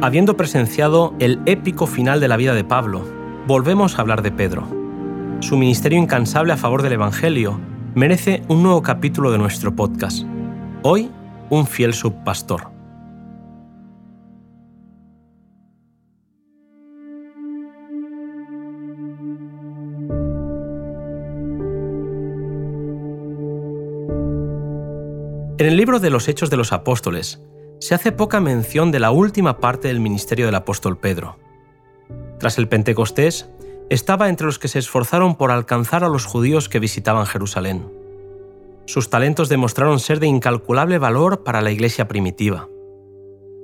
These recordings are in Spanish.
Habiendo presenciado el épico final de la vida de Pablo, volvemos a hablar de Pedro. Su ministerio incansable a favor del Evangelio merece un nuevo capítulo de nuestro podcast. Hoy, un fiel subpastor. En el libro de los Hechos de los Apóstoles se hace poca mención de la última parte del ministerio del apóstol Pedro. Tras el Pentecostés, estaba entre los que se esforzaron por alcanzar a los judíos que visitaban Jerusalén. Sus talentos demostraron ser de incalculable valor para la iglesia primitiva.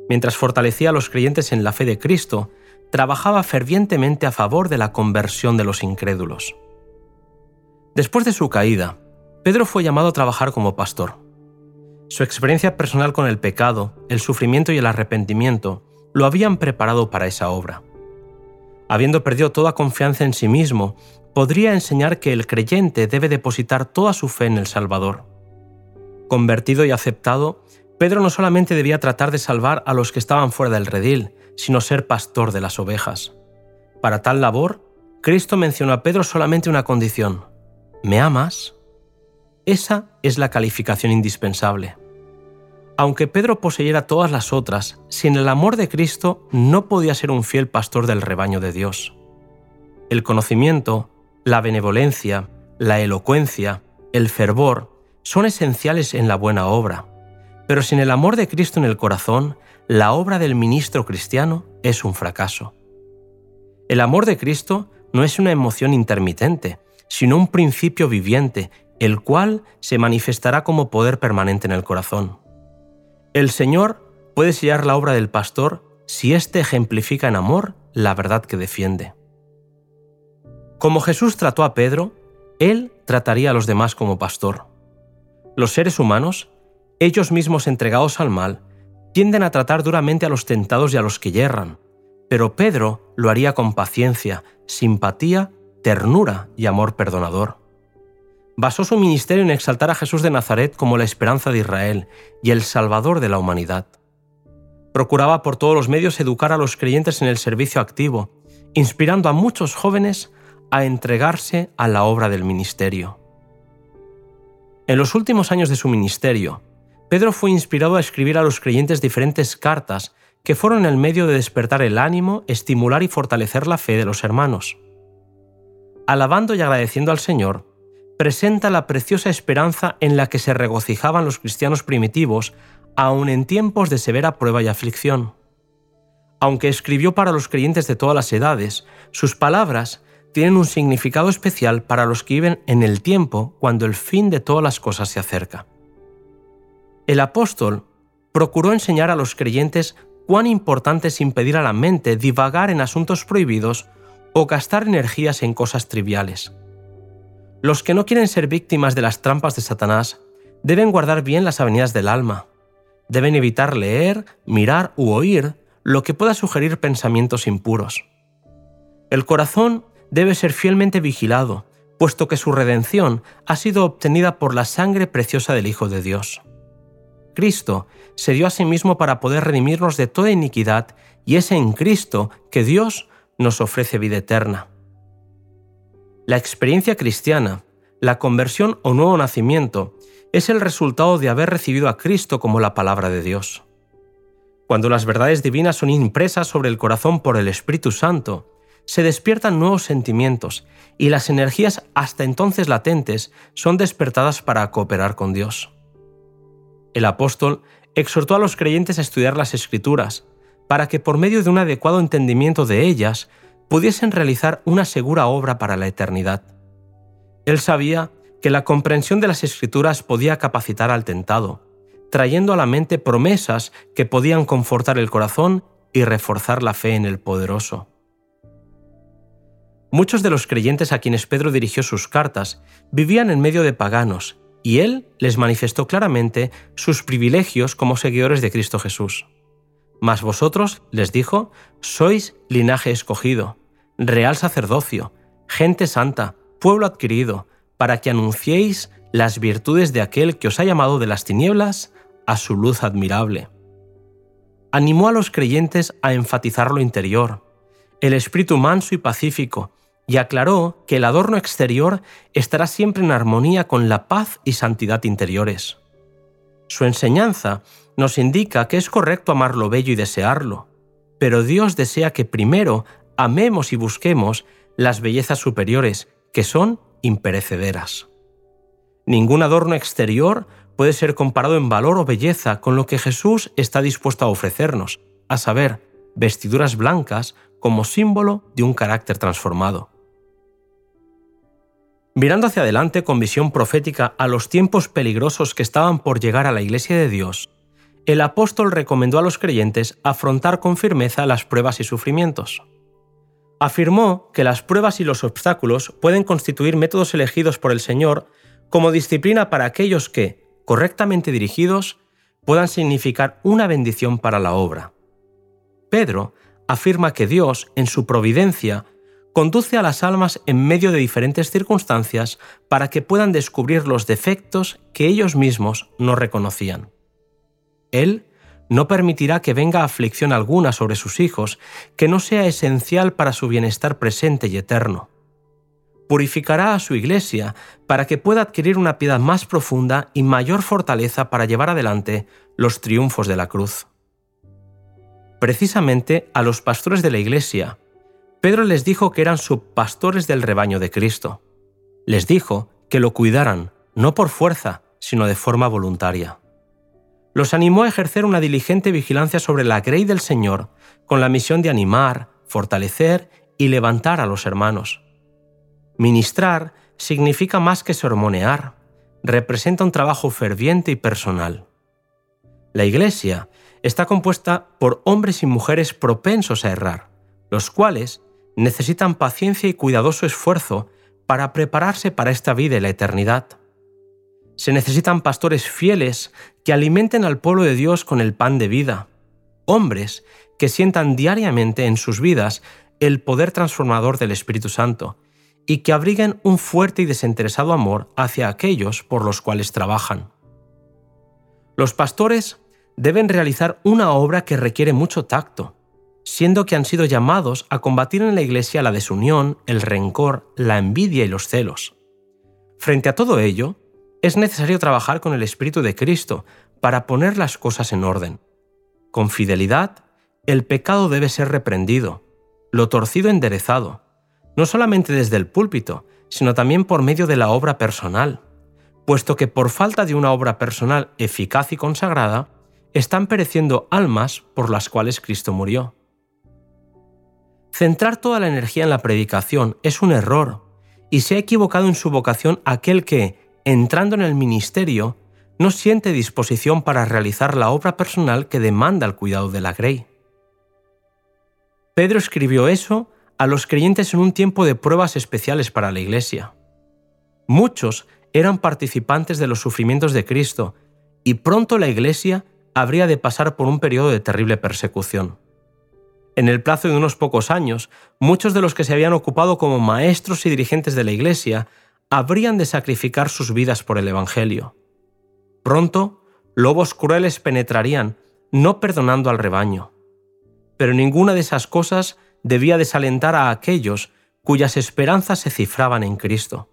Mientras fortalecía a los creyentes en la fe de Cristo, trabajaba fervientemente a favor de la conversión de los incrédulos. Después de su caída, Pedro fue llamado a trabajar como pastor. Su experiencia personal con el pecado, el sufrimiento y el arrepentimiento lo habían preparado para esa obra. Habiendo perdido toda confianza en sí mismo, podría enseñar que el creyente debe depositar toda su fe en el Salvador. Convertido y aceptado, Pedro no solamente debía tratar de salvar a los que estaban fuera del redil, sino ser pastor de las ovejas. Para tal labor, Cristo mencionó a Pedro solamente una condición. ¿Me amas? Esa es la calificación indispensable. Aunque Pedro poseyera todas las otras, sin el amor de Cristo no podía ser un fiel pastor del rebaño de Dios. El conocimiento, la benevolencia, la elocuencia, el fervor son esenciales en la buena obra, pero sin el amor de Cristo en el corazón, la obra del ministro cristiano es un fracaso. El amor de Cristo no es una emoción intermitente, sino un principio viviente el cual se manifestará como poder permanente en el corazón. El Señor puede sellar la obra del pastor si éste ejemplifica en amor la verdad que defiende. Como Jesús trató a Pedro, Él trataría a los demás como pastor. Los seres humanos, ellos mismos entregados al mal, tienden a tratar duramente a los tentados y a los que yerran, pero Pedro lo haría con paciencia, simpatía, ternura y amor perdonador basó su ministerio en exaltar a Jesús de Nazaret como la esperanza de Israel y el Salvador de la humanidad. Procuraba por todos los medios educar a los creyentes en el servicio activo, inspirando a muchos jóvenes a entregarse a la obra del ministerio. En los últimos años de su ministerio, Pedro fue inspirado a escribir a los creyentes diferentes cartas que fueron el medio de despertar el ánimo, estimular y fortalecer la fe de los hermanos. Alabando y agradeciendo al Señor, presenta la preciosa esperanza en la que se regocijaban los cristianos primitivos, aun en tiempos de severa prueba y aflicción. Aunque escribió para los creyentes de todas las edades, sus palabras tienen un significado especial para los que viven en el tiempo cuando el fin de todas las cosas se acerca. El apóstol procuró enseñar a los creyentes cuán importante es impedir a la mente divagar en asuntos prohibidos o gastar energías en cosas triviales. Los que no quieren ser víctimas de las trampas de Satanás deben guardar bien las avenidas del alma. Deben evitar leer, mirar u oír lo que pueda sugerir pensamientos impuros. El corazón debe ser fielmente vigilado, puesto que su redención ha sido obtenida por la sangre preciosa del Hijo de Dios. Cristo se dio a sí mismo para poder redimirnos de toda iniquidad y es en Cristo que Dios nos ofrece vida eterna. La experiencia cristiana, la conversión o nuevo nacimiento, es el resultado de haber recibido a Cristo como la palabra de Dios. Cuando las verdades divinas son impresas sobre el corazón por el Espíritu Santo, se despiertan nuevos sentimientos y las energías hasta entonces latentes son despertadas para cooperar con Dios. El apóstol exhortó a los creyentes a estudiar las Escrituras, para que por medio de un adecuado entendimiento de ellas pudiesen realizar una segura obra para la eternidad. Él sabía que la comprensión de las escrituras podía capacitar al tentado, trayendo a la mente promesas que podían confortar el corazón y reforzar la fe en el poderoso. Muchos de los creyentes a quienes Pedro dirigió sus cartas vivían en medio de paganos, y él les manifestó claramente sus privilegios como seguidores de Cristo Jesús. Mas vosotros, les dijo, sois linaje escogido, real sacerdocio, gente santa, pueblo adquirido, para que anunciéis las virtudes de aquel que os ha llamado de las tinieblas a su luz admirable. animó a los creyentes a enfatizar lo interior, el espíritu manso y pacífico, y aclaró que el adorno exterior estará siempre en armonía con la paz y santidad interiores. Su enseñanza nos indica que es correcto amar lo bello y desearlo, pero Dios desea que primero amemos y busquemos las bellezas superiores, que son imperecederas. Ningún adorno exterior puede ser comparado en valor o belleza con lo que Jesús está dispuesto a ofrecernos, a saber, vestiduras blancas como símbolo de un carácter transformado. Mirando hacia adelante con visión profética a los tiempos peligrosos que estaban por llegar a la Iglesia de Dios, el apóstol recomendó a los creyentes afrontar con firmeza las pruebas y sufrimientos. Afirmó que las pruebas y los obstáculos pueden constituir métodos elegidos por el Señor como disciplina para aquellos que, correctamente dirigidos, puedan significar una bendición para la obra. Pedro afirma que Dios, en su providencia, conduce a las almas en medio de diferentes circunstancias para que puedan descubrir los defectos que ellos mismos no reconocían. Él no permitirá que venga aflicción alguna sobre sus hijos que no sea esencial para su bienestar presente y eterno purificará a su iglesia para que pueda adquirir una piedad más profunda y mayor fortaleza para llevar adelante los triunfos de la cruz. Precisamente a los pastores de la iglesia, Pedro les dijo que eran subpastores del rebaño de Cristo. Les dijo que lo cuidaran, no por fuerza, sino de forma voluntaria. Los animó a ejercer una diligente vigilancia sobre la grey del Señor, con la misión de animar, fortalecer y levantar a los hermanos Ministrar significa más que sermonear, representa un trabajo ferviente y personal. La Iglesia está compuesta por hombres y mujeres propensos a errar, los cuales necesitan paciencia y cuidadoso esfuerzo para prepararse para esta vida y la eternidad. Se necesitan pastores fieles que alimenten al pueblo de Dios con el pan de vida, hombres que sientan diariamente en sus vidas el poder transformador del Espíritu Santo y que abriguen un fuerte y desinteresado amor hacia aquellos por los cuales trabajan. Los pastores deben realizar una obra que requiere mucho tacto, siendo que han sido llamados a combatir en la Iglesia la desunión, el rencor, la envidia y los celos. Frente a todo ello, es necesario trabajar con el Espíritu de Cristo para poner las cosas en orden. Con fidelidad, el pecado debe ser reprendido, lo torcido enderezado, no solamente desde el púlpito, sino también por medio de la obra personal, puesto que por falta de una obra personal eficaz y consagrada, están pereciendo almas por las cuales Cristo murió. Centrar toda la energía en la predicación es un error, y se ha equivocado en su vocación aquel que, entrando en el ministerio, no siente disposición para realizar la obra personal que demanda el cuidado de la grey. Pedro escribió eso a los creyentes en un tiempo de pruebas especiales para la Iglesia. Muchos eran participantes de los sufrimientos de Cristo y pronto la Iglesia habría de pasar por un periodo de terrible persecución. En el plazo de unos pocos años, muchos de los que se habían ocupado como maestros y dirigentes de la Iglesia habrían de sacrificar sus vidas por el Evangelio. Pronto, lobos crueles penetrarían, no perdonando al rebaño. Pero ninguna de esas cosas debía desalentar a aquellos cuyas esperanzas se cifraban en Cristo.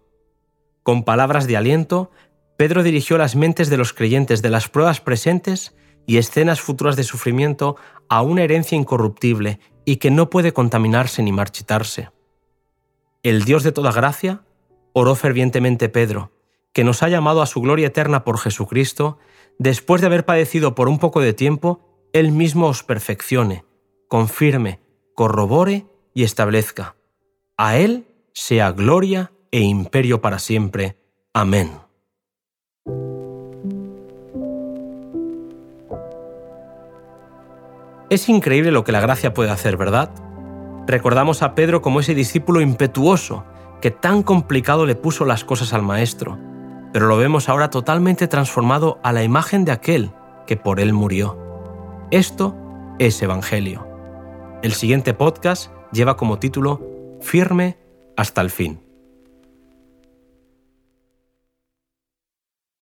Con palabras de aliento, Pedro dirigió las mentes de los creyentes de las pruebas presentes y escenas futuras de sufrimiento a una herencia incorruptible y que no puede contaminarse ni marchitarse. El Dios de toda gracia, oró fervientemente Pedro, que nos ha llamado a su gloria eterna por Jesucristo, después de haber padecido por un poco de tiempo, Él mismo os perfeccione, confirme, corrobore y establezca. A Él sea gloria e imperio para siempre. Amén. Es increíble lo que la gracia puede hacer, ¿verdad? Recordamos a Pedro como ese discípulo impetuoso que tan complicado le puso las cosas al Maestro, pero lo vemos ahora totalmente transformado a la imagen de aquel que por él murió. Esto es Evangelio. El siguiente podcast lleva como título Firme hasta el fin.